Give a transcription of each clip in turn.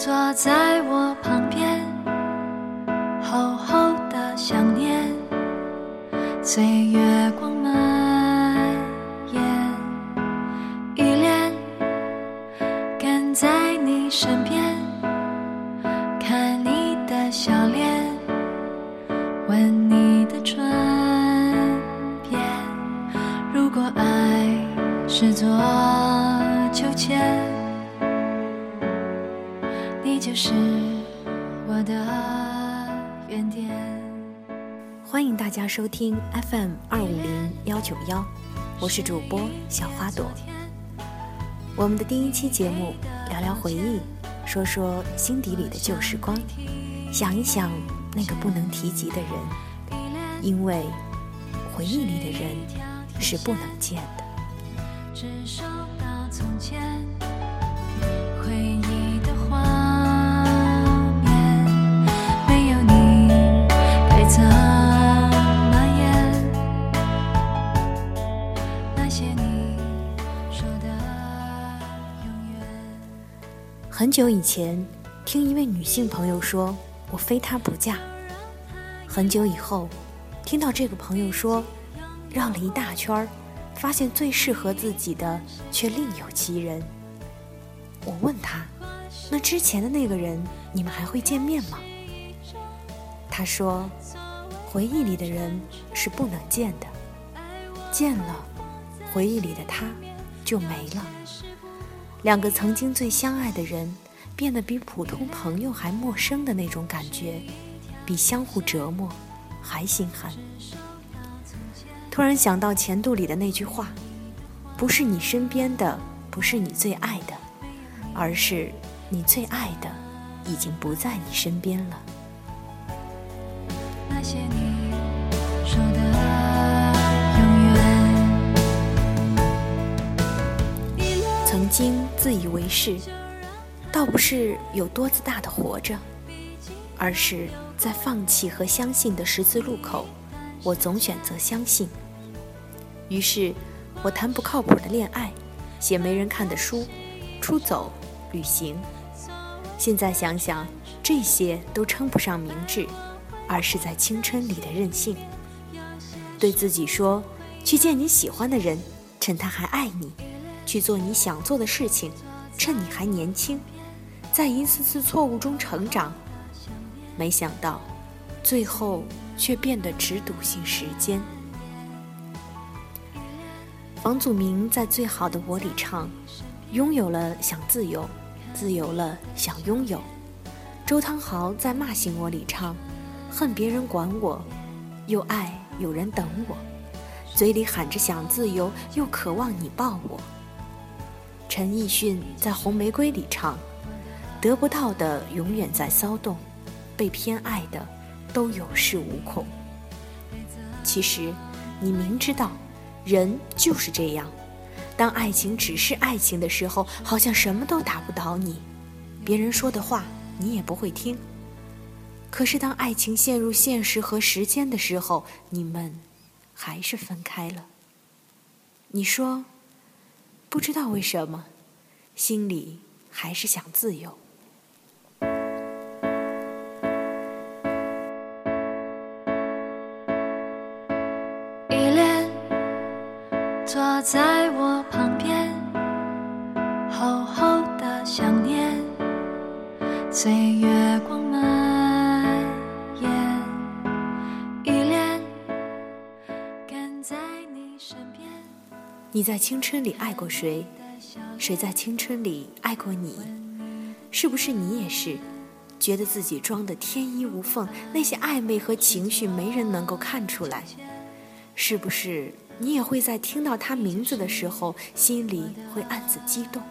坐在我旁边，厚厚的想念，随月光蔓延，依恋，跟在你身边，的原点。欢迎大家收听 FM 二五零幺九幺，我是主播小花朵。我们的第一期节目，聊聊回忆，说说心底里的旧时光，想一想那个不能提及的人，因为回忆里的人是不能见的。只收到从前很久以前，听一位女性朋友说：“我非他不嫁。”很久以后，听到这个朋友说：“绕了一大圈，发现最适合自己的却另有其人。”我问他：“那之前的那个人，你们还会见面吗？”他说：“回忆里的人是不能见的，见了，回忆里的他就没了。”两个曾经最相爱的人，变得比普通朋友还陌生的那种感觉，比相互折磨还心寒。突然想到钱度里的那句话：“不是你身边的，不是你最爱的，而是你最爱的已经不在你身边了。那些你说的永远。”曾经自以为是，倒不是有多自大的活着，而是在放弃和相信的十字路口，我总选择相信。于是，我谈不靠谱的恋爱，写没人看的书，出走旅行。现在想想，这些都称不上明智，而是在青春里的任性。对自己说：去见你喜欢的人，趁他还爱你。去做你想做的事情，趁你还年轻，在一次次错误中成长。没想到，最后却变得只笃信时间。房祖名在《最好的我》里唱：“拥有了想自由，自由了想拥有。”周汤豪在《骂醒我》里唱：“恨别人管我，又爱有人等我，嘴里喊着想自由，又渴望你抱我。”陈奕迅在《红玫瑰》里唱：“得不到的永远在骚动，被偏爱的都有恃无恐。”其实，你明知道，人就是这样。当爱情只是爱情的时候，好像什么都打不倒你，别人说的话你也不会听。可是，当爱情陷入现实和时间的时候，你们还是分开了。你说？不知道为什么，心里还是想自由。依恋，坐在我旁边，厚厚的想念，随月光蔓延，依恋，跟在你身边。你在青春里爱过谁？谁在青春里爱过你？是不是你也是，觉得自己装的天衣无缝，那些暧昧和情绪没人能够看出来？是不是你也会在听到他名字的时候，心里会暗自激动？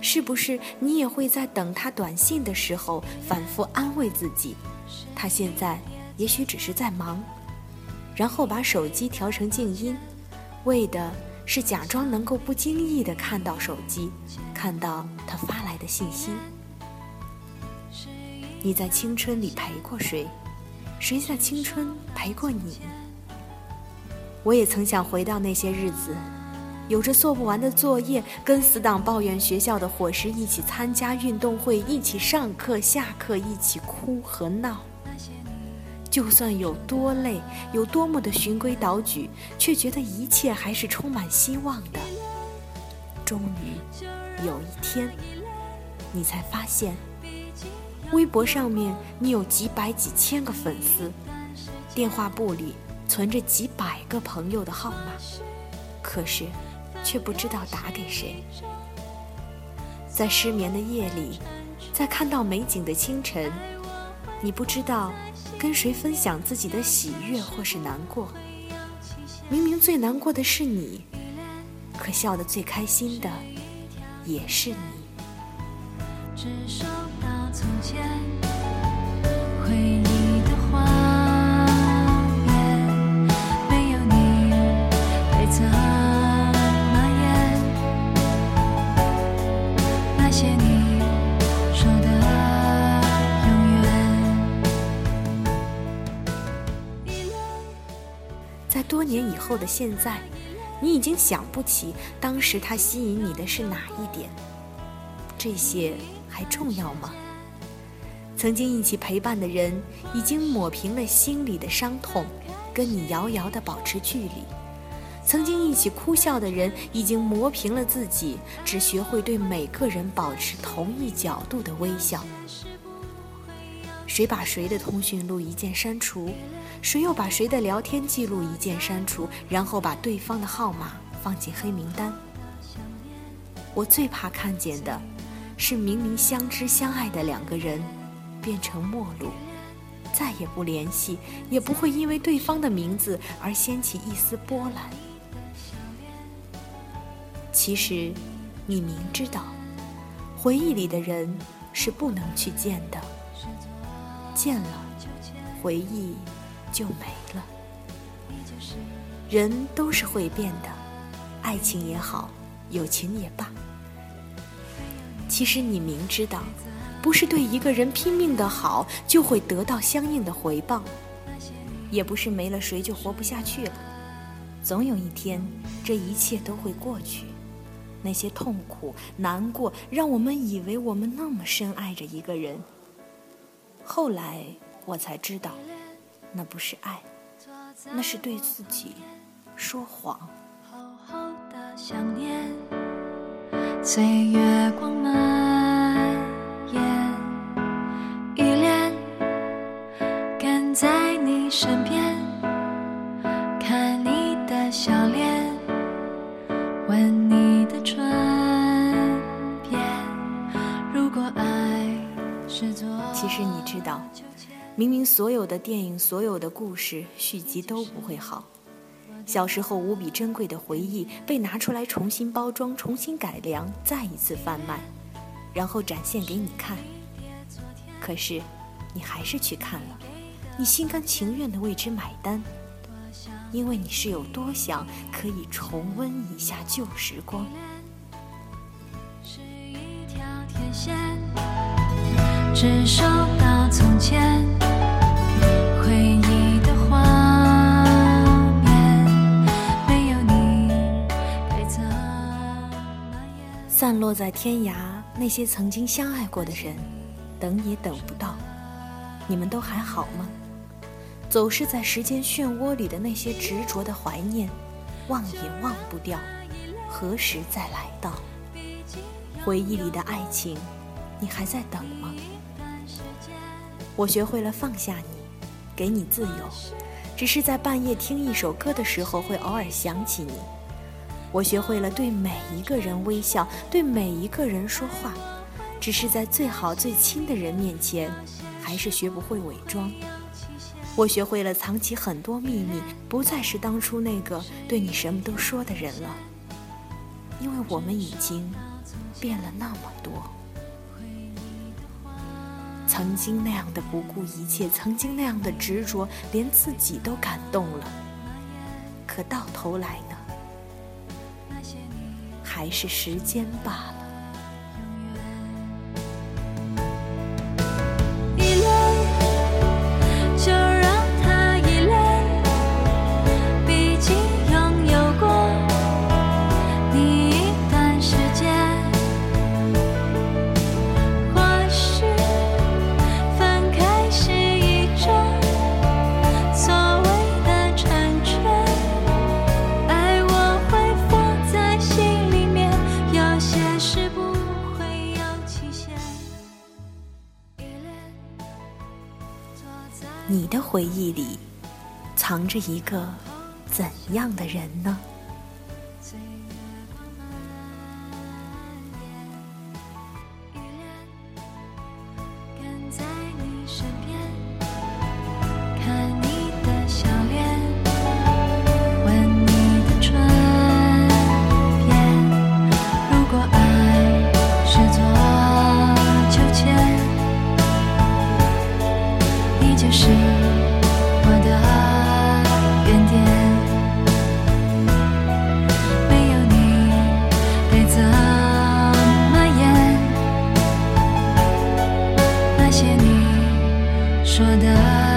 是不是你也会在等他短信的时候，反复安慰自己，他现在也许只是在忙，然后把手机调成静音，为的。是假装能够不经意地看到手机，看到他发来的信息。你在青春里陪过谁？谁在青春陪过你？我也曾想回到那些日子，有着做不完的作业，跟死党抱怨学校的伙食，一起参加运动会，一起上课下课，一起哭和闹。就算有多累，有多么的循规蹈矩，却觉得一切还是充满希望的。终于有一天，你才发现，微博上面你有几百几千个粉丝，电话簿里存着几百个朋友的号码，可是却不知道打给谁。在失眠的夜里，在看到美景的清晨，你不知道。跟谁分享自己的喜悦或是难过？明明最难过的是你，可笑得最开心的也是你。只手到从前回年以后的现在，你已经想不起当时他吸引你的是哪一点。这些还重要吗？曾经一起陪伴的人，已经抹平了心里的伤痛，跟你遥遥的保持距离。曾经一起哭笑的人，已经磨平了自己，只学会对每个人保持同一角度的微笑。谁把谁的通讯录一键删除？谁又把谁的聊天记录一键删除，然后把对方的号码放进黑名单？我最怕看见的，是明明相知相爱的两个人，变成陌路，再也不联系，也不会因为对方的名字而掀起一丝波澜。其实，你明知道，回忆里的人是不能去见的，见了，回忆。就没了。人都是会变的，爱情也好，友情也罢。其实你明知道，不是对一个人拼命的好就会得到相应的回报，也不是没了谁就活不下去了。总有一天，这一切都会过去。那些痛苦、难过，让我们以为我们那么深爱着一个人。后来我才知道。那不是爱，那是对自己说谎。厚厚的想念，岁月光蔓延，依恋跟在你身边，所有的电影、所有的故事续集都不会好，小时候无比珍贵的回忆被拿出来重新包装、重新改良，再一次贩卖，然后展现给你看。可是，你还是去看了，你心甘情愿地为之买单，因为你是有多想可以重温一下旧时光。只收到从前。散落在天涯，那些曾经相爱过的人，等也等不到。你们都还好吗？走失在时间漩涡里的那些执着的怀念，忘也忘不掉，何时再来到？回忆里的爱情，你还在等吗？我学会了放下你，给你自由，只是在半夜听一首歌的时候，会偶尔想起你。我学会了对每一个人微笑，对每一个人说话，只是在最好最亲的人面前，还是学不会伪装。我学会了藏起很多秘密，不再是当初那个对你什么都说的人了，因为我们已经变了那么多。曾经那样的不顾一切，曾经那样的执着，连自己都感动了。可到头来？还是时间罢了。你的回忆里藏着一个怎样的人呢？说的。